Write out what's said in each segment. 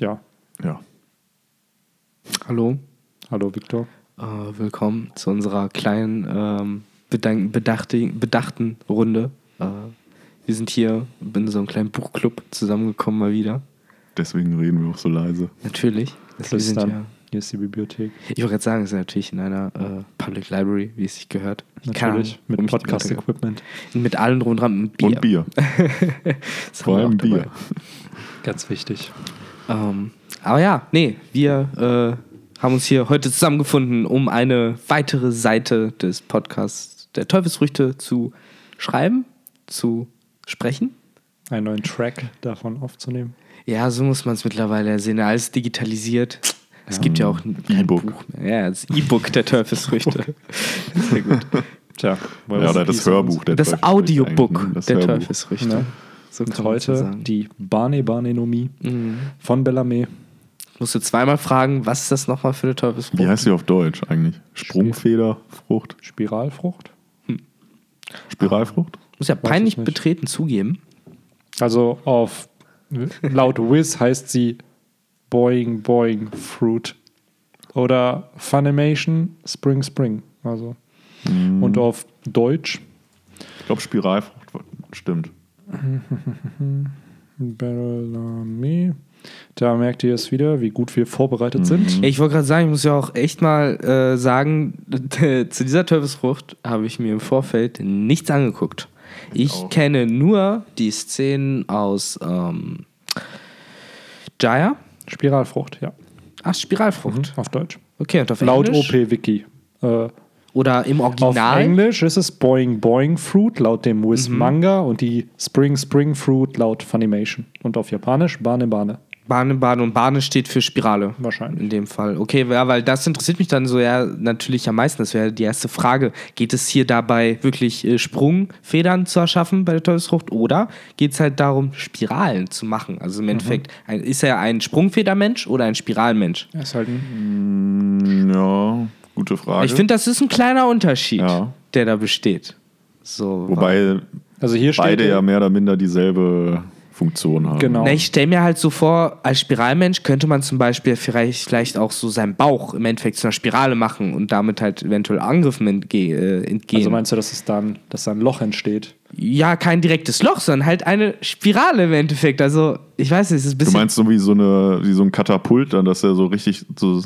Ja. Ja. Hallo, Hallo, Viktor. äh, willkommen zu unserer kleinen ähm, bedachten Runde. Äh, wir sind hier in so einem kleinen Buchclub zusammengekommen mal wieder. Deswegen reden wir auch so leise. Natürlich. Das, wir sind ja. Hier ist die Bibliothek. ich wollte gerade sagen, wir sind natürlich in einer äh, Public Library, wie es sich gehört. Ich kann Natürlich. warum Mit. Podcast-Equipment. Mit allem drum und dran. Mit Bier. Und Bier. Vor allem. Bier. Ganz wichtig. Ähm, aber ja, nee, wir äh, haben uns hier heute zusammengefunden, um eine weitere Seite des Podcasts der Teufelsfrüchte zu schreiben, zu sprechen. Einen neuen Track davon aufzunehmen. Ja, so muss man es mittlerweile sehen. Alles digitalisiert. Es gibt ja auch kein E-Book. Buch mehr. Ja, das E-Book der Teufelsfrüchte. Sehr gut. Tja, Ja, oder das. Hörbuch der Das Teufelsfrüchte Audiobook der Hörbuch. Teufelsfrüchte. Ja. So Und kann man heute die Barney Barnenomie Mhm. von Bellarmé. Musst du zweimal fragen, was ist das nochmal für eine Teufelsfrucht? Wie heißt sie auf Deutsch eigentlich? Sprungfederfrucht? Spiralfrucht. Spiralfrucht? Muss ja ich peinlich betreten zugeben. Also auf laut Wiz heißt sie Boing Boing Fruit. Oder Funimation Spring Spring. Also. Mhm. Und auf Deutsch Ich glaube, Spiralfrucht stimmt. Bellarmé. Da merkt ihr es wieder, wie gut wir vorbereitet sind. Ja, Ich wollte gerade sagen, ich muss ja auch echt mal äh, sagen, zu dieser Teufelsfrucht habe ich mir im Vorfeld nichts angeguckt. Ich auch. kenne nur die Szenen aus ähm, Jaya. Spiralfrucht, ja. Ach, Spiralfrucht. Auf Deutsch. Okay, und auf Laut Englisch? OP-Wiki. Äh, Oder im auf Original? Englisch ist es Boing Boing Fruit laut dem Wiz Mhm. Manga und die Spring Spring Fruit laut Funimation. Und auf Japanisch Bane Bane. Bahne, Bahne und Bahne steht für Spirale. Wahrscheinlich. In dem Fall. Okay, ja, weil das interessiert mich dann so ja natürlich am meisten. Das wäre die erste Frage. Geht es hier dabei wirklich äh, Sprungfedern zu erschaffen bei der Teufelsfrucht oder geht es halt darum, Spiralen zu machen? Also im Endeffekt, ein, ist er ein Sprungfedermensch oder ein Spiralmensch? Er ist halt ein Mm, Ja, gute Frage. Ich finde, das ist ein kleiner Unterschied, Ja. der da besteht. So, Wobei Also hier steht beide ja mehr oder minder dieselbe Funktion haben. Genau. Na, ich stelle mir halt so vor, als Spiralmensch könnte man zum Beispiel vielleicht, vielleicht auch so seinen Bauch im Endeffekt zu einer Spirale machen und damit halt eventuell Angriffen entge äh, entgehen. Also meinst du, dass es dann, dass da ein Loch entsteht? ja, kein direktes Loch, sondern halt eine Spirale im Endeffekt. Also, ich weiß nicht, es ist ein Du bisschen. meinst so wie so, eine, wie so ein Katapult, dann, dass er so richtig so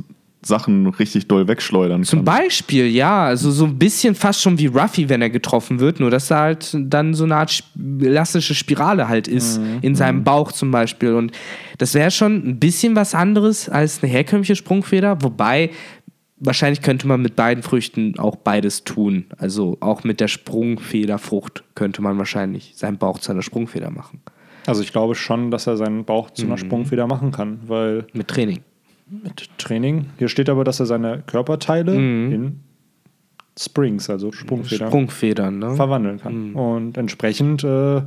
Sachen richtig doll wegschleudern Zum kann. Beispiel, ja, also so ein bisschen fast schon wie Ruffy, wenn er getroffen wird, nur dass da halt dann so eine Art elastische Spirale halt ist, in seinem Bauch zum Beispiel. Und das wäre schon ein bisschen was anderes als eine herkömmliche Sprungfeder, wobei wahrscheinlich könnte man mit beiden Früchten auch beides tun. Also auch mit der Sprungfederfrucht könnte man wahrscheinlich seinen Bauch zu einer Sprungfeder machen. Also ich glaube schon, dass er seinen Bauch zu Mhm. einer Sprungfeder machen kann, weil Mit Training. Mit Training, hier steht aber, dass er seine Körperteile in Springs, also Sprungfedern, Sprungfedern, ne? verwandeln kann. Und entsprechend äh,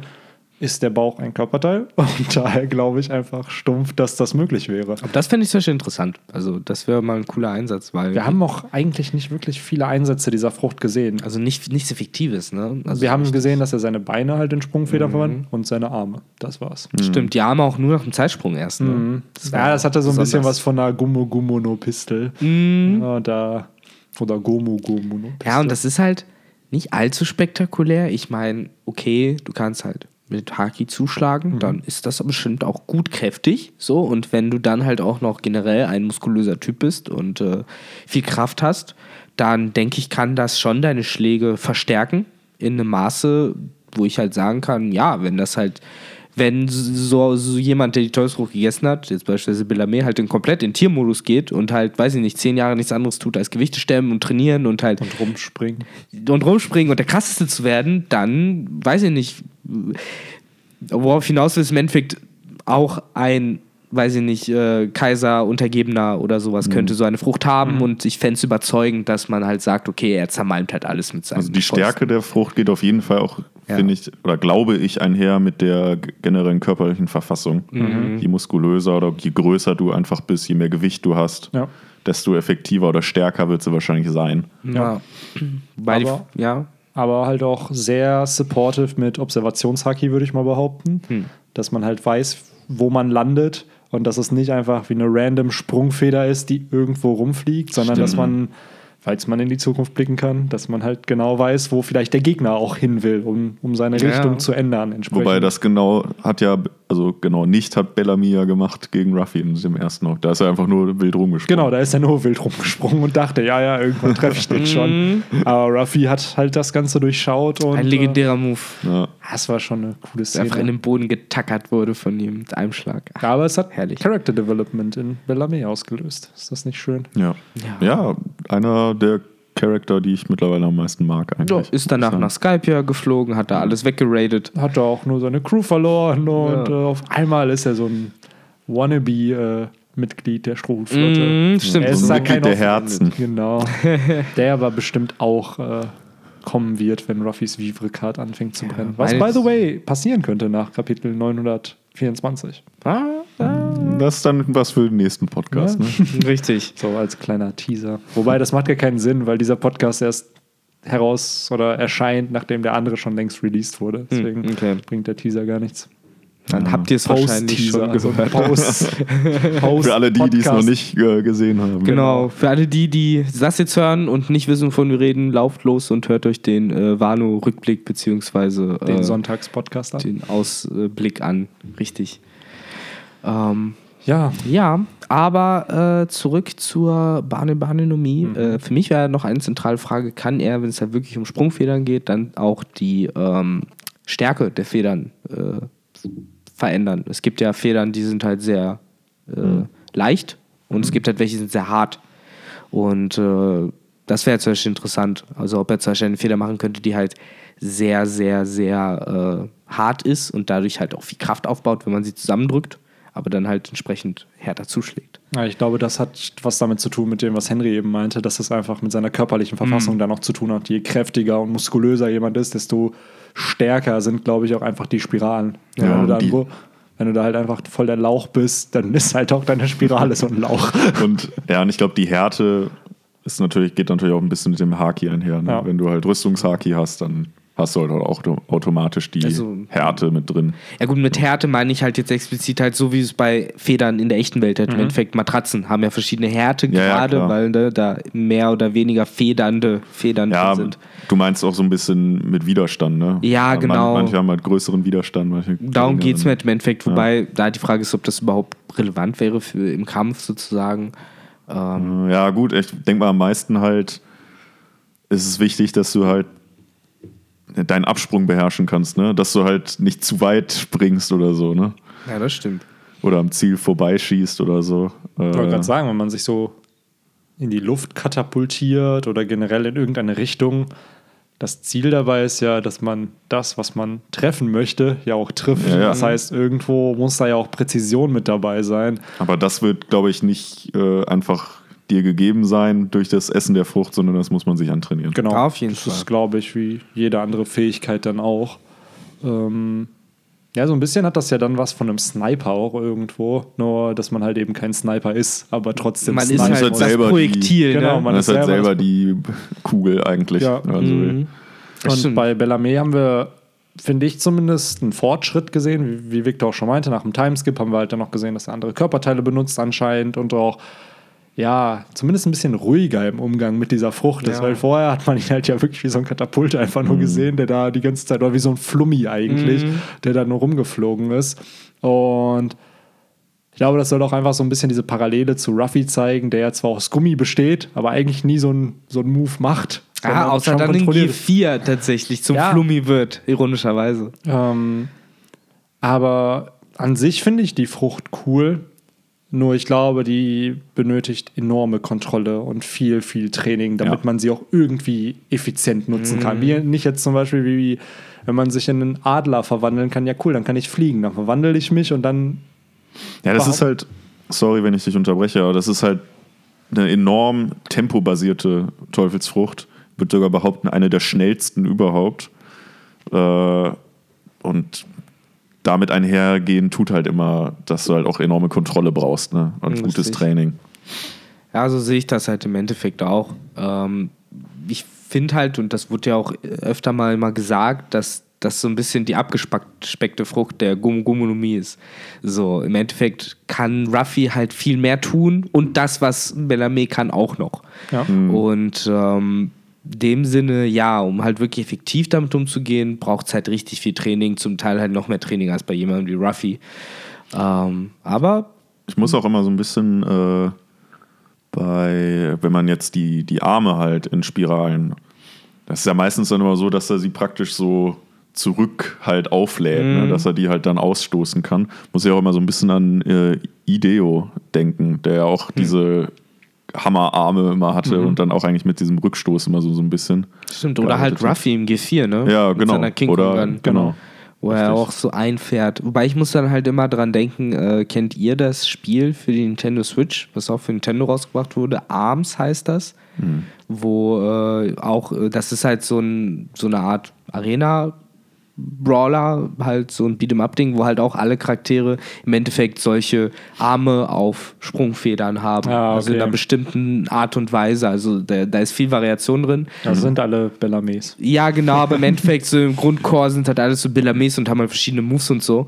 ist der Bauch ein Körperteil und daher glaube ich einfach stumpf, dass das möglich wäre. Aber das fände ich Beispiel interessant. Also, das wäre mal ein cooler Einsatz, weil. Wir haben auch eigentlich nicht wirklich viele Einsätze dieser Frucht gesehen. also nicht, nichts Effektives, ne? Also wir haben gesehen, dass er seine Beine halt in Sprungfeder verwandelt und seine Arme. Das war's. Stimmt, die Arme auch nur nach dem Zeitsprung erst. Ne? Das war ja, das hatte so ein bisschen was von einer Gummo Gummo no Pistol. Ja, da, oder Gomu Gomu no Pistol. Ja, und das ist halt nicht allzu spektakulär. Ich meine, okay, du kannst halt mit Haki zuschlagen, dann ist das bestimmt auch gut kräftig. So, und wenn du dann halt auch noch generell ein muskulöser Typ bist und äh, viel Kraft hast, dann denke ich, kann das schon deine Schläge verstärken in einem Maße, wo ich halt sagen kann, ja, wenn das halt, wenn so, so jemand, der die Teufelsfrucht gegessen hat, jetzt beispielsweise Bellarmé, halt in komplett in Tiermodus geht und halt, weiß ich nicht, zehn Jahre nichts anderes tut als Gewichte stemmen und trainieren und halt und rumspringen. und rumspringen und der krasseste zu werden, dann weiß ich nicht, worauf hinaus will, ist im Endeffekt auch ein, weiß ich nicht, äh, Kaiser, Untergebener oder sowas könnte so eine Frucht haben und ich fände es überzeugend, dass man halt sagt, okay, er zermalmt halt alles mit seinem Also die Pfosten. Stärke der Frucht geht auf jeden Fall auch, Ja. finde ich, oder glaube ich, einher mit der generellen körperlichen Verfassung. Je muskulöser oder je größer du einfach bist, je mehr Gewicht du hast, Ja. desto effektiver oder stärker wird sie wahrscheinlich sein. Ja. Weil Aber- ja. Aber halt auch sehr supportive mit Observationshaki, würde ich mal behaupten. Dass man halt weiß, wo man landet und dass es nicht einfach wie eine random Sprungfeder ist, die irgendwo rumfliegt, sondern dass man, falls man in die Zukunft blicken kann, dass man halt genau weiß, wo vielleicht der Gegner auch hin will, um, um seine Ja. Richtung zu ändern. Entsprechend. Wobei das genau hat ja, also genau nicht hat Bellamy ja gemacht gegen Ruffy in dem ersten Hock. Da ist er einfach nur wild rumgesprungen. Genau, da ist er nur wild rumgesprungen und dachte, ja, ja, irgendwann treffe ich den schon. Aber Ruffy hat halt das Ganze durchschaut und Ein legendärer Move. Ja. äh, das war schon eine coole Der einfach in Szene. den Boden getackert wurde von ihm mit einem Schlag. Ach, Ja, aber es hat Herrlich. Character Development in Bellamy ausgelöst. Ist das nicht schön? Ja. ja. einer der Charakter, die ich mittlerweile am meisten mag Ja, eigentlich. ist danach nach Skype ja geflogen, hat da alles weggeradet. Hat er auch nur seine Crew verloren und Ja. äh, auf einmal ist er so ein Wannabe-Mitglied der Strohflotte. Mhm, stimmt. Er So ist ein da kein Mitglied der. Herzen. Genau. der aber bestimmt auch äh, kommen wird, wenn Ruffys Vivre-Card anfängt zu brennen. Was, meine- by the way, passieren könnte nach Kapitel 924. Ah, ah, Das ist dann was für den nächsten Podcast. Ja. Ne? richtig. So als kleiner Teaser. Wobei, das macht ja keinen Sinn, weil dieser Podcast erst heraus oder erscheint, nachdem der andere schon längst released wurde. Deswegen Hm, okay. bringt der Teaser gar nichts. Dann habt ihr es wahrscheinlich schon also gehört. Post, Post Für alle die, die es noch nicht äh, gesehen haben. Genau, für alle die, die das jetzt hören und nicht wissen, wovon wir reden, lauft los und hört euch den äh, Wano-Rückblick beziehungsweise Den äh, Sonntagspodcast an. den Ausblick an. Richtig. Ähm, Ja, ja, aber äh, zurück zur Bane Banenomie. Mhm. Äh, für mich wäre noch eine zentrale Frage, kann er, wenn es halt wirklich um Sprungfedern geht, dann auch die ähm, Stärke der Federn äh, verändern? Es gibt ja Federn, die sind halt sehr äh, Mhm. leicht und es gibt halt welche, die sind sehr hart. Und äh, das wäre zum Beispiel interessant. Also ob er zum Beispiel eine Feder machen könnte, die halt sehr, sehr, sehr äh, hart ist und dadurch halt auch viel Kraft aufbaut, wenn man sie zusammendrückt, aber dann halt entsprechend härter zuschlägt. Ja, ich glaube, das hat was damit zu tun mit dem, was Henry eben meinte, dass es einfach mit seiner körperlichen Verfassung Mhm. da noch zu tun hat. Je kräftiger und muskulöser jemand ist, desto stärker sind, glaube ich, auch einfach die Spiralen. Ja, wenn, du da, die- wo- wenn du da halt einfach voll der Lauch bist, dann ist halt auch deine Spirale so ein Lauch. Und ja, und ich glaube, die Härte ist natürlich, geht natürlich auch ein bisschen mit dem Haki einher. Ne? Ja. Wenn du halt Rüstungshaki hast, dann hast du halt auch auto- automatisch die Also- Härte mit drin. Ja gut, mit Härte meine ich halt jetzt explizit halt so, wie es bei Federn in der echten Welt halt im Endeffekt Matratzen haben ja verschiedene Mhm. Ja, ja, Härtegrade, weil ne, da mehr oder weniger federnde Federn Ja, drin sind. du meinst auch so ein bisschen mit Widerstand, ne? Ja, Man- genau. Manche haben halt größeren Widerstand. Manche Darum geht es mir halt im Endeffekt, wobei da die Frage ist, ob das überhaupt relevant wäre für im Kampf sozusagen. Ähm, Ja, gut, ich denke mal, am meisten halt ist es wichtig, dass du halt deinen Absprung beherrschen kannst, ne? Dass du halt nicht zu weit springst oder so, ne? ja, das stimmt. Oder am Ziel vorbeischießt oder so. Ich wollte Äh, gerade sagen, wenn man sich so in die Luft katapultiert oder generell in irgendeine Richtung, das Ziel dabei ist ja, dass man das, was man treffen möchte, ja auch trifft. Ja, ja. Das heißt, irgendwo muss da ja auch Präzision mit dabei sein. aber das wird, glaube ich, nicht äh, einfach dir gegeben sein durch das Essen der Frucht, sondern das muss man sich antrainieren. Genau. Auf jeden das Fall. ist, glaube ich, wie jede andere Fähigkeit dann auch. Ähm, ja, so ein bisschen hat das ja dann was von einem Sniper auch irgendwo. Nur, dass man halt eben kein Sniper ist, aber trotzdem Man ist Sniper halt halt das selber die- Projektil. Genau, ne? man Man ist ist halt selber selber das- die Kugel eigentlich. Ja. Also, Mhm. Das Und stimmt. bei Bellarmé haben wir, finde ich zumindest, einen Fortschritt gesehen, wie, wie Victor auch schon meinte. Nach dem Timeskip haben wir halt dann noch gesehen, dass er andere Körperteile benutzt anscheinend und auch, ja, zumindest ein bisschen ruhiger im Umgang mit dieser Frucht ist. Ja. Weil vorher hat man ihn halt ja wirklich wie so ein Katapult einfach nur gesehen, der da die ganze Zeit, oder wie so ein Flummi eigentlich, der da nur rumgeflogen ist. Und ich glaube, das soll auch einfach so ein bisschen diese Parallele zu Ruffy zeigen, der ja zwar aus Gummi besteht, aber eigentlich nie so einen so einen Move macht. Ah, außer dann in kontrolliert. G4 tatsächlich zum Ja. Flummi wird, ironischerweise. Ähm, aber an sich finde ich die Frucht cool. Nur ich glaube, die benötigt enorme Kontrolle und viel, viel Training, damit Ja. man sie auch irgendwie effizient nutzen kann. Wie nicht jetzt zum Beispiel, wie wenn man sich in einen Adler verwandeln kann. Ja, cool, dann kann ich fliegen. Dann verwandle ich mich und dann. Ja, das ist halt, sorry, wenn ich dich unterbreche, aber das ist halt eine enorm tempobasierte Teufelsfrucht. Ich würde sogar behaupten, eine der schnellsten überhaupt. Äh, und damit einhergehen tut halt immer, dass du halt auch enorme Kontrolle brauchst ne? und Richtig. gutes Training. Ja, so sehe ich das halt im Endeffekt auch. Ähm, ich finde halt, und das wurde ja auch öfter mal, mal gesagt, dass das so ein bisschen die abgespeckte Frucht der Gum Gummonomie ist. So, im Endeffekt kann Ruffy halt viel mehr tun und das, was Bellarmé kann, auch noch. Ja. Und ähm, dem Sinne, ja, um halt wirklich effektiv damit umzugehen, braucht es halt richtig viel Training, zum Teil halt noch mehr Training als bei jemandem wie Ruffy. Ähm, aber Ich muss auch immer so ein bisschen äh, bei, wenn man jetzt die, die Arme halt in Spiralen, das ist ja meistens dann immer so, dass er sie praktisch so zurück halt auflädt, ne? dass er die halt dann ausstoßen kann. Muss ich auch immer so ein bisschen an äh, Ideo denken, der ja auch diese Hammerarme immer hatte und dann auch eigentlich mit diesem Rückstoß immer so, so ein bisschen. stimmt, oder halt. Ruffy im G4, ne? Ja, Mit genau. seiner King Oder- Kong Gun. genau. Wo er Richtig. auch so einfährt. Wobei ich muss dann halt immer dran denken, äh, kennt ihr das Spiel für die Nintendo Switch, was auch für Nintendo rausgebracht wurde? ARMS heißt das. Hm. Wo äh, auch, äh, das ist halt so, ein, so eine Art Arena. Brawler, halt so ein Beat'em-up-Ding, wo halt auch alle Charaktere im Endeffekt solche Arme auf Sprungfedern haben. Ah, Also in okay. einer bestimmten Art und Weise. Also da, da ist viel Variation drin. Das sind alle Bellamés. Ja, genau, aber im Endeffekt so im Grundcore sind halt alles so Billamés und haben halt verschiedene Moves und so.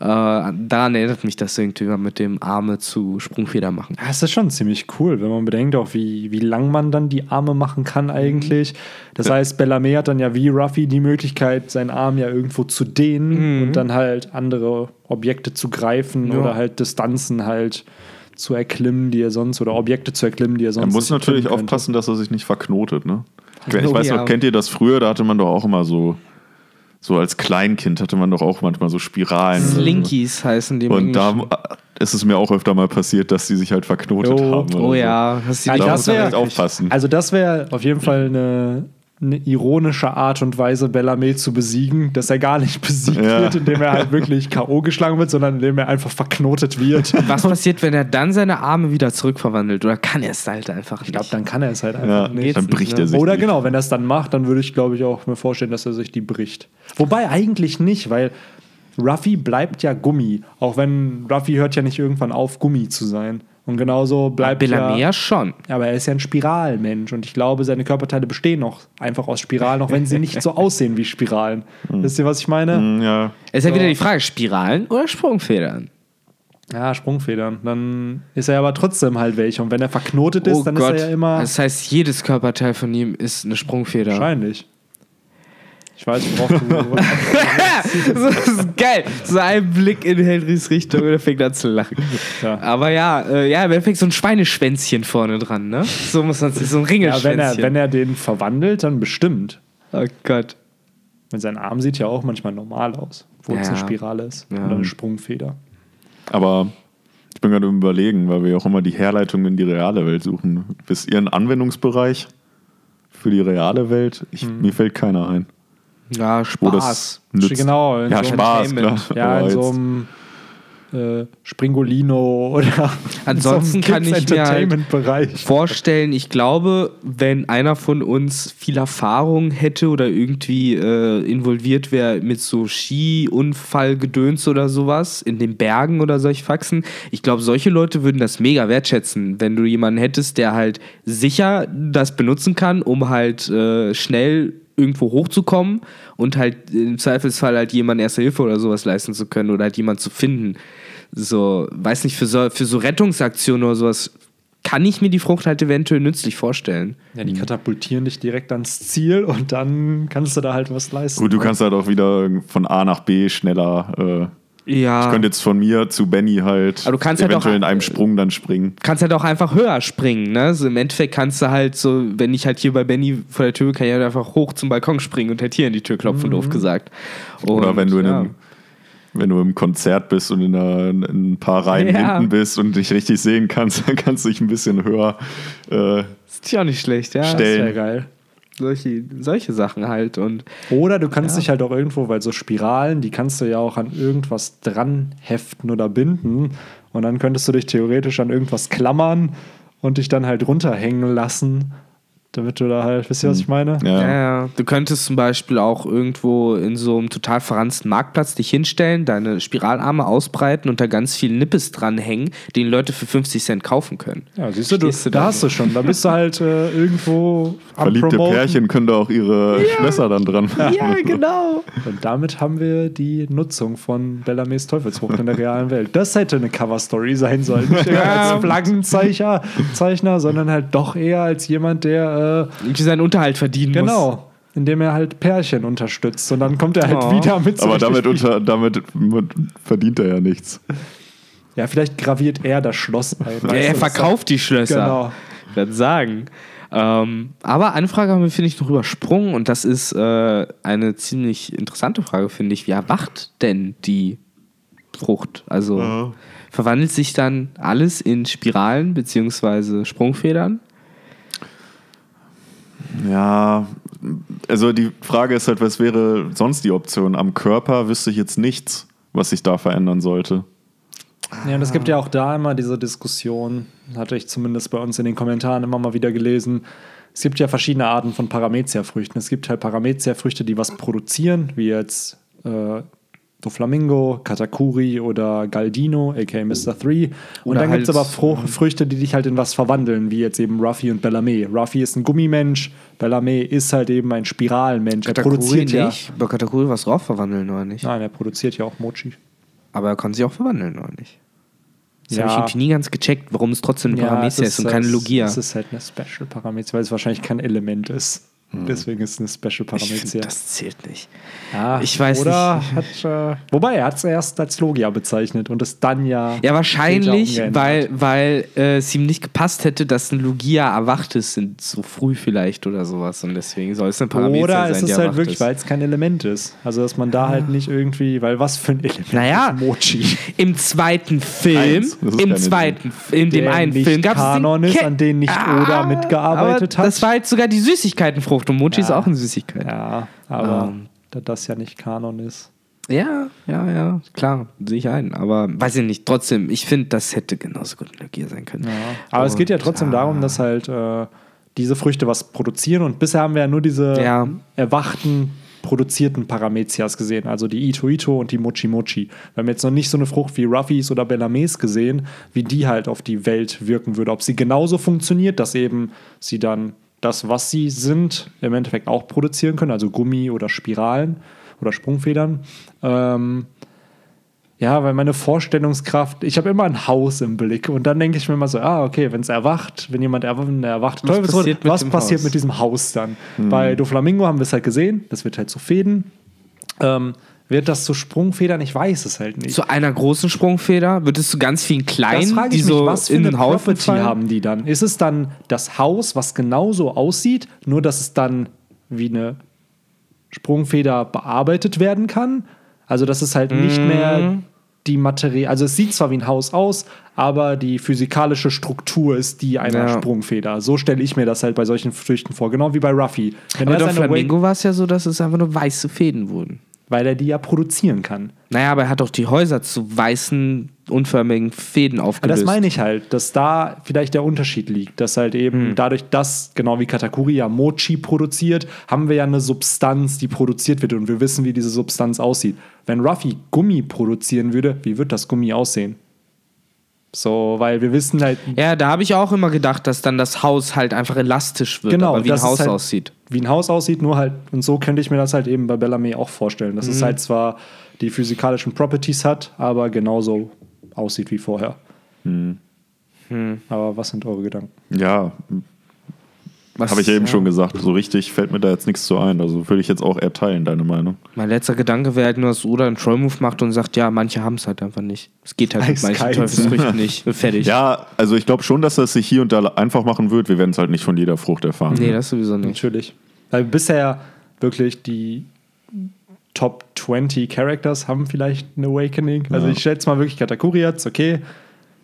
Äh, daran erinnert mich das irgendwie mit dem Arme zu Sprungfeder machen. Ja, das ist schon ziemlich cool, wenn man bedenkt, auch wie, wie lang man dann die Arme machen kann eigentlich. Das heißt, Bellarmé hat dann ja wie Ruffy die Möglichkeit, seinen Arm ja irgendwo zu dehnen und dann halt andere Objekte zu greifen Ja. oder halt Distanzen halt zu erklimmen, die er sonst, oder Objekte zu erklimmen, die er Er sonst muss nicht natürlich aufpassen, dass er sich nicht verknotet, ne? Ich, ich weiß noch, kennt ihr das früher? Da hatte man doch auch immer so, so als Kleinkind hatte man doch auch manchmal so Spiralen. so. Slinkies heißen die Und da Englischen. ist es mir auch öfter mal passiert, dass die sich halt verknotet Jo. haben. Oh so. ja, hast du Ja, die Da das muss man echt aufpassen. Also das wäre auf jeden Fall eine, eine ironische Art und Weise, Bellarmé zu besiegen, dass er gar nicht besiegt Ja. wird, indem er halt wirklich K.O. geschlagen wird, sondern indem er einfach verknotet wird. Was passiert, wenn er dann seine Arme wieder zurückverwandelt? Oder kann er es halt einfach nicht? Ich glaube, dann kann er es halt einfach ja, nicht. dann bricht nicht, er sich. Oder die. genau, wenn er es dann macht, dann würde ich, glaube ich, auch mir vorstellen, dass er sich die bricht. Wobei eigentlich nicht, weil Ruffy bleibt ja Gummi. Auch wenn Ruffy hört ja nicht irgendwann auf, Gummi zu sein. Und genauso bleibt Bellarmé ja. schon. Aber er ist ja ein Spiralmensch und ich glaube, seine Körperteile bestehen noch einfach aus Spiralen, auch wenn sie nicht so aussehen wie Spiralen. Wisst ihr, was ich meine? Hm, Ja, Es ist ja wieder die Frage, Spiralen oder Sprungfedern? Ja, Sprungfedern. Dann ist er aber trotzdem halt welche. Und wenn er verknotet ist, dann ist er ja immer. Das heißt, jedes Körperteil von ihm ist eine Sprungfeder. wahrscheinlich. Ich weiß, worauf du. das ist geil. So ein Blick in Henrys Richtung und er fängt an zu lachen. Ja. Aber ja, äh, ja, im Endeffekt so ein Schweineschwänzchen vorne dran, ne? So muss man sich, so ein ja, Ringelschwänzchen. wenn er, wenn er den verwandelt, dann bestimmt. oh Gott. Weil sein Arm sieht ja auch manchmal normal aus, wo es Ja. eine Spirale ist. Ja. Oder eine Sprungfeder. aber ich bin gerade im Überlegen, weil wir ja auch immer die Herleitung in die reale Welt suchen. Wisst ihr einen Anwendungsbereich für die reale Welt? Ich, Hm. Mir fällt keiner ein. Ja, Spaß. Genau, in Ja, so Spaß, klar. Ja, in so einem äh, Springolino oder Ansonsten so kann ich mir halt vorstellen, ich glaube, wenn einer von uns viel Erfahrung hätte oder irgendwie äh, involviert wäre mit so Ski-Unfallgedöns oder sowas in den Bergen oder solche Faxen, ich glaube, solche Leute würden das mega wertschätzen, wenn du jemanden hättest, der halt sicher das benutzen kann, um halt äh, schnell irgendwo hochzukommen und halt im Zweifelsfall halt jemand Erste Hilfe oder sowas leisten zu können oder halt jemand zu finden. So, weiß nicht, für so, für so Rettungsaktionen oder sowas kann ich mir die Frucht halt eventuell nützlich vorstellen. Ja, die katapultieren dich direkt ans Ziel und dann kannst du da halt was leisten. Gut, du kannst halt auch wieder von A nach B schneller. Äh, Ja. ich könnte jetzt von mir zu Benny halt Aber du kannst halt eventuell auch- in einem Sprung dann springen. kannst halt auch einfach höher springen, ne? So im Endeffekt kannst du halt so, wenn ich halt hier bei Benny vor der Tür bin, kann ich halt einfach hoch zum Balkon springen und halt hier in die Tür klopfen, doof gesagt. Oder Und, wenn du in ja. einem wenn du im Konzert bist und in, einer, in ein paar Reihen Ja. hinten bist und dich richtig sehen kannst, dann kannst du dich ein bisschen höher äh, Ist ja nicht schlecht, ja. das stellen. wäre geil. Solche, solche Sachen halt und Oder du kannst dich halt auch irgendwo, weil so Spiralen, die kannst du ja auch an irgendwas dran heften oder binden. Und dann könntest du dich theoretisch an irgendwas klammern und dich dann halt runterhängen lassen. Damit du da halt, wisst ihr, was ich meine? Ja. Ja, ja. Du könntest zum Beispiel auch irgendwo in so einem total verranzten Marktplatz dich hinstellen, deine Spiralarme ausbreiten und da ganz viel Nippes dranhängen, den Leute für 50 Cent kaufen können. Ja, siehst du, du, du da hast du schon. Da bist du halt äh, irgendwo am Verliebte Promoten. Pärchen können da auch ihre Schlösser dann dran. Ja, genau. Und damit haben wir die Nutzung von Bellamés Teufelsfrucht in der realen Welt. Das hätte eine Cover-Story sein sollen. Nicht Ja. als Flaggenzeichner, Zeichner, sondern halt doch eher als jemand, der äh, Irgendwie seinen Unterhalt verdienen muss. genau, indem er halt Pärchen unterstützt. Und dann kommt er halt Oh. wieder mit so Aber damit, unter, damit verdient er ja nichts. Ja, vielleicht graviert er das Schloss ein. Ja, er verkauft die Schlösser. Genau. Ich würde sagen. Ähm, aber eine Frage haben wir, finde ich, noch übersprungen und das ist äh, eine ziemlich interessante Frage, finde ich. Wie erwacht denn die Frucht? Also verwandelt sich dann alles in Spiralen bzw. Sprungfedern? Ja, also die Frage ist halt, was wäre sonst die Option? Am Körper wüsste ich jetzt nichts, was sich da verändern sollte. Ja, und es gibt ja auch da immer diese Diskussion, hatte ich zumindest bei uns in den Kommentaren immer mal wieder gelesen. Es gibt ja verschiedene Arten von Paramecia-Früchten. Es gibt halt Paramecia-Früchte, die was produzieren, wie jetzt äh, Doflamingo, Katakuri oder Galdino, aka Mr. 3. Und Oder dann gibt es halt, aber Fruch Früchte, die dich halt in was verwandeln, wie jetzt eben Ruffy und Bellarmé. Ruffy ist ein Gummimensch, Bellarmé ist halt eben ein Spiralmensch. Er produziert ja. nicht. Bei Katakuri was drauf verwandeln, oder nicht? Nein, er produziert ja auch Mochi. Aber er kann sich auch verwandeln, oder nicht? Das Ja. habe ich irgendwie nie ganz gecheckt, warum es trotzdem eine Paramecia ist, und keine es- Logia. Es ist halt eine Special Paramecia, weil es wahrscheinlich kein Element ist. Deswegen ist es eine Special Paramecia. das zählt nicht. Ja, ich weiß oder nicht. Hat, äh, wobei, er hat es erst als Logia bezeichnet und es dann ja. Ja, wahrscheinlich, weil, weil äh, es ihm nicht gepasst hätte, dass ein Logia erwacht ist, sind so früh vielleicht oder sowas. Und deswegen soll es eine Paramecia Oder sein, es die ist halt wirklich, weil es kein Element ist. Also, dass man da halt nicht irgendwie, weil was für ein Element Naja. ist Mochi? Im zweiten Film, im zweiten, in dem einen Film gab es Kanon ist, an den nicht Oda mitgearbeitet aber hat. Das war jetzt sogar die Süßigkeitenfrucht und Mochi ist Ja. auch eine Süßigkeit. Ja, aber Ähm. da das ja nicht Kanon ist. Ja, ja, ja, klar, sehe ich ein. Aber weiß ich nicht, trotzdem, ich finde, das hätte genauso gut ein Logia sein können. Aber es geht ja Und, trotzdem ah, darum, dass halt äh, diese Früchte was produzieren und bisher haben wir ja nur diese Ja. erwachten, produzierten Paramezias gesehen, also die Ito Ito und die Mochi Mochi. Wir haben jetzt noch nicht so eine Frucht wie Ruffys oder Bellamés gesehen, wie die halt auf die Welt wirken würde. Ob sie genauso funktioniert, dass eben sie dann das, was sie sind, im Endeffekt auch produzieren können, also Gummi oder Spiralen oder Sprungfedern. Ähm, ja, weil meine Vorstellungskraft, ich habe immer ein Haus im Blick und dann denke ich mir immer so, ah, okay, wenn es erwacht, wenn jemand erwacht, wenn er erwacht, Was passiert mit was passiert Haus? mit diesem Haus dann? Bei Doflamingo haben wir es halt gesehen, das wird halt zu Fäden. Ähm, wird das zu Sprungfedern? Ich weiß es halt nicht. Zu einer großen Sprungfeder wird es zu ganz vielen kleinen, die ich mich, so was für in den Haufen fallen. haben die dann? Ist es dann das Haus, was genauso aussieht, nur dass es dann wie eine Sprungfeder bearbeitet werden kann? Also, dass es halt nicht Mhm. mehr die Materie, also es sieht zwar wie ein Haus aus, aber die physikalische Struktur ist die einer Ja. Sprungfeder. So stelle ich mir das halt bei solchen Früchten vor, genau wie bei Ruffy. Wenn Aber bei Flamingo war es ja so, dass es einfach nur weiße Fäden wurden. Weil er die ja produzieren kann. Naja, aber er hat doch die Häuser zu weißen, unförmigen Fäden Aber aufgelöst. das meine ich halt, dass da vielleicht der Unterschied liegt, dass halt eben Hm. dadurch, dass, genau wie Katakuri ja Mochi produziert, haben wir ja eine Substanz, die produziert wird und wir wissen, wie diese Substanz aussieht. Wenn Ruffy Gummi produzieren würde, wie wird das Gummi aussehen? So, weil wir wissen halt, Ja, da habe ich auch immer gedacht, dass dann das Haus halt einfach elastisch wird, genau, aber wie ein Haus halt, aussieht. Wie ein Haus aussieht, nur halt, und so könnte ich mir das halt eben bei Bellamy auch vorstellen, dass Mhm. es halt zwar die physikalischen Properties hat, aber genauso aussieht wie vorher. Mhm. Aber was sind eure Gedanken? Ja, habe ich ja eben ja. schon gesagt. So richtig fällt mir da jetzt nichts zu ein. Also würde ich jetzt auch eher teilen, deine Meinung. Mein letzter Gedanke wäre halt nur, dass Oda einen Troll-Move macht und sagt, ja, manche haben es halt einfach nicht. Es geht halt mit manchen. Teufelsfrüchten nicht. Fertig. Ja, also ich glaube schon, dass das sich hier und da einfach machen wird. Wir werden es halt nicht von jeder Frucht erfahren. Nee, das sowieso nicht. Natürlich. Weil bisher wirklich die Top 20 Characters haben vielleicht ein Awakening. Also Ja. ich schätze mal wirklich Katakuri jetzt, okay.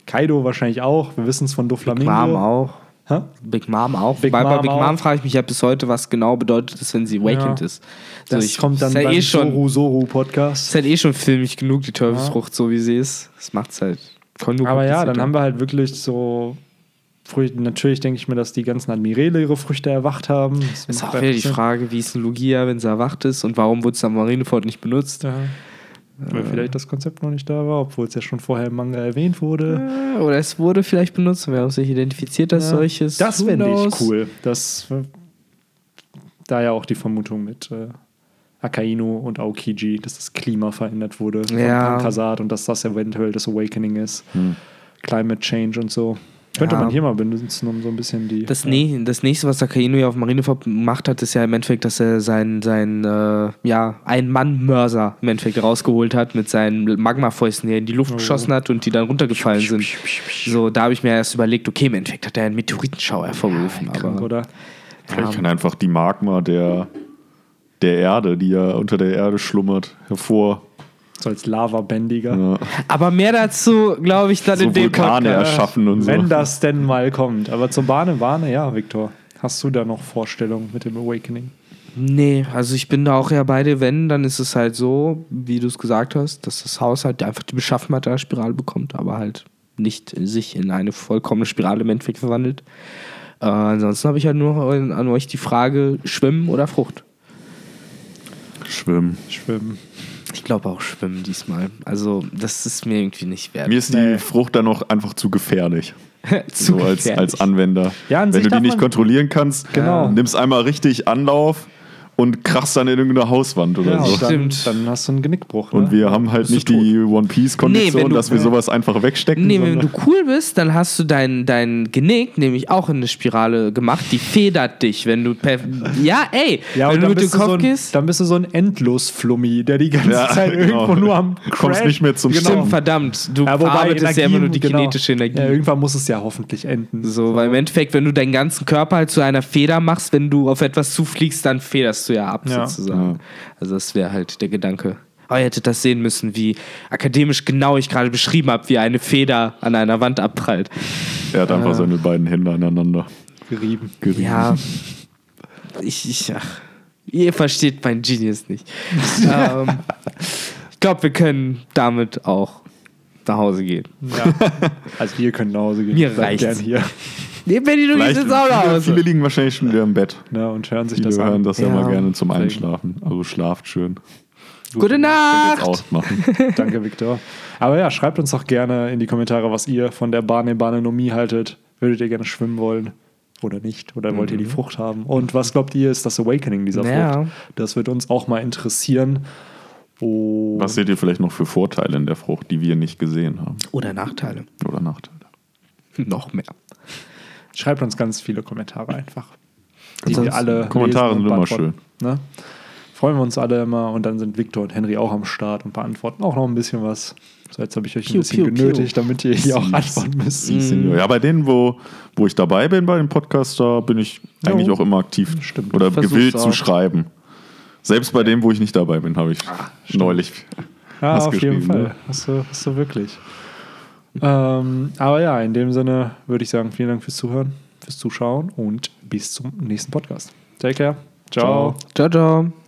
Kaido wahrscheinlich auch. Wir wissen es von Doflamingo. Mom auch. Hä? Big Mom auch. Big bei Mom Big auch. Mom frage ich mich ja bis heute, was genau bedeutet es, wenn sie awakened Ja. ist. So, Das ich- kommt dann ist ja beim eh schon, Soru Soru Podcast. ist halt eh schon filmig genug, die Teufelsfrucht, so wie sie ist. Das macht's halt. Aber ja, dann haben wir halt wirklich so Früchte, natürlich denke ich mir, dass die ganzen Admirale ihre Früchte erwacht haben. Das Ist macht auch wieder die. Frage, wie ist ein Lugia, wenn sie erwacht ist und warum wurde es am Marineford nicht benutzt? Ja. Weil vielleicht das Konzept noch nicht da war, obwohl es ja schon vorher im Manga erwähnt wurde. Äh, Oder es wurde vielleicht benutzt und wir haben sich identifiziert als Ja. solches. Das fände ich cool. Das, äh, da ja auch die Vermutung mit äh, Akainu und Aokiji, dass das Klima verändert wurde von Ja. Pankasat und dass das eventuell das Awakening ist. Climate Change und so. Könnte Ja. man hier mal benutzen, um so ein bisschen die. Das, ne das nächste, was Akainu ja auf Marineford gemacht hat, ist ja im Endeffekt, dass er seinen sein, äh, ja, Ein-Mann-Mörser im Endeffekt rausgeholt hat mit seinen Magmafäusten, die er in die Luft geschossen hat und die dann runtergefallen sind. So, da habe ich mir erst überlegt, okay, im Endeffekt hat er einen Meteoritenschauer hervorgerufen. Krank, aber oder? Vielleicht kann einfach die Magma der, der Erde, die ja unter der Erde schlummert, hervor. So als Lavabändiger. Ja, Aber mehr dazu, glaube ich, dann so in dem Vulkane Podcast. erschaffen und so. Wenn das denn mal kommt. Aber zur Bahne, Bahne, ja, Viktor. Hast du da noch Vorstellungen mit dem Awakening? Nee, also ich bin da auch eher bei dir, wenn, dann ist es halt so, wie du es gesagt hast, dass das Haus halt einfach die Beschaffenheit einer Spirale bekommt, aber halt nicht sich in eine vollkommene Spirale im Endeffekt verwandelt. Äh, ansonsten habe ich halt nur an euch die Frage, Schwimmen oder Frucht? Schwimmen. Schwimmen. Ich glaube auch Schwimmen diesmal. Also das ist mir irgendwie nicht wert. Mir ist die Frucht dann noch einfach zu gefährlich. Zu so als, gefährlich. als Anwender. Ja, an Wenn sich du die nicht kontrollieren kannst, Genau. nimmst einmal richtig Anlauf und krachst dann in irgendeine Hauswand oder Ja, so. und dann, Stimmt. dann hast du einen Genickbruch. Und ne? wir haben halt Bist nicht tot. die One Piece-Kondition, Nee, wenn du- dass wir sowas einfach wegstecken. Nee, wenn du cool bist, dann hast du dein, dein Genick nämlich auch in eine Spirale gemacht. Die federt dich, wenn du per Ja, ey, Ja, wenn und du mit dem bist, du Kopf so ein, gehst. dann bist du so ein Endlos-Flummi, der die ganze Ja, Zeit genau. irgendwo nur am Du kommst Crash- nicht mehr zum genau. Stimmt, verdammt. Du Ja, wobei verarbeitest ja immer nur die genau. kinetische Energie. Ja, irgendwann muss es ja hoffentlich enden. so, weil im Endeffekt, wenn du deinen ganzen Körper halt zu einer Feder machst, wenn du auf etwas zufliegst, dann federst du ja ab, Ja. sozusagen. Also das wäre halt der Gedanke. Aber ihr hättet das sehen müssen, wie akademisch genau ich gerade beschrieben habe, wie eine Feder an einer Wand abprallt. er hat einfach seine beiden Hände aneinander Gerieben. gerieben. Ja. Ich, ich, ach, ihr versteht mein Genius nicht. ähm, ich glaube, wir können damit auch nach Hause gehen. Ja. Also wir können nach Hause gehen. Mir reicht's. gern hier Du gehst Vielleicht, jetzt auch nach viele, liegen wahrscheinlich schon wieder im Bett. ne, und hören sich Viele das hören an. das ja, Ja. mal gerne zum Deswegen. Einschlafen. Also schlaft schön. Gute Könnt Nacht. jetzt ausmachen. Danke, Viktor. Aber ja, schreibt uns doch gerne in die Kommentare, was ihr von der Bane Banenomie haltet. Würdet ihr gerne schwimmen wollen? Oder nicht? Oder wollt ihr die Frucht haben? Und was glaubt ihr, ist das Awakening dieser Ja. Frucht? Das wird uns auch mal interessieren. Und Was seht ihr vielleicht noch für Vorteile in der Frucht, die wir nicht gesehen haben? Oder Nachteile. Oder Nachteile? Noch mehr. Schreibt uns ganz viele Kommentare einfach. Die wir alle Kommentare sind immer beantworten. Ne? Freuen wir uns alle immer und dann sind Viktor und Henry auch am Start und beantworten auch noch ein bisschen was. So, jetzt habe ich euch ein Piu, bisschen piu, piu. genötigt, damit ihr hier auch antworten müsst. Sie, Senior. Ja, bei denen, wo, wo ich dabei bin, bei dem Podcast, da bin ich Jo. eigentlich auch immer aktiv. Stimmt. Oder Versuch's gewillt auch. zu schreiben. Selbst bei dem, wo ich nicht dabei bin, habe ich neulich Ja, was auf jeden geschrieben, Fall. ne? Hast, du, hast du wirklich. Ähm, aber ja, in dem Sinne würde ich sagen, vielen Dank fürs Zuhören, fürs Zuschauen und bis zum nächsten Podcast. Take care. Ciao. Ciao, ciao.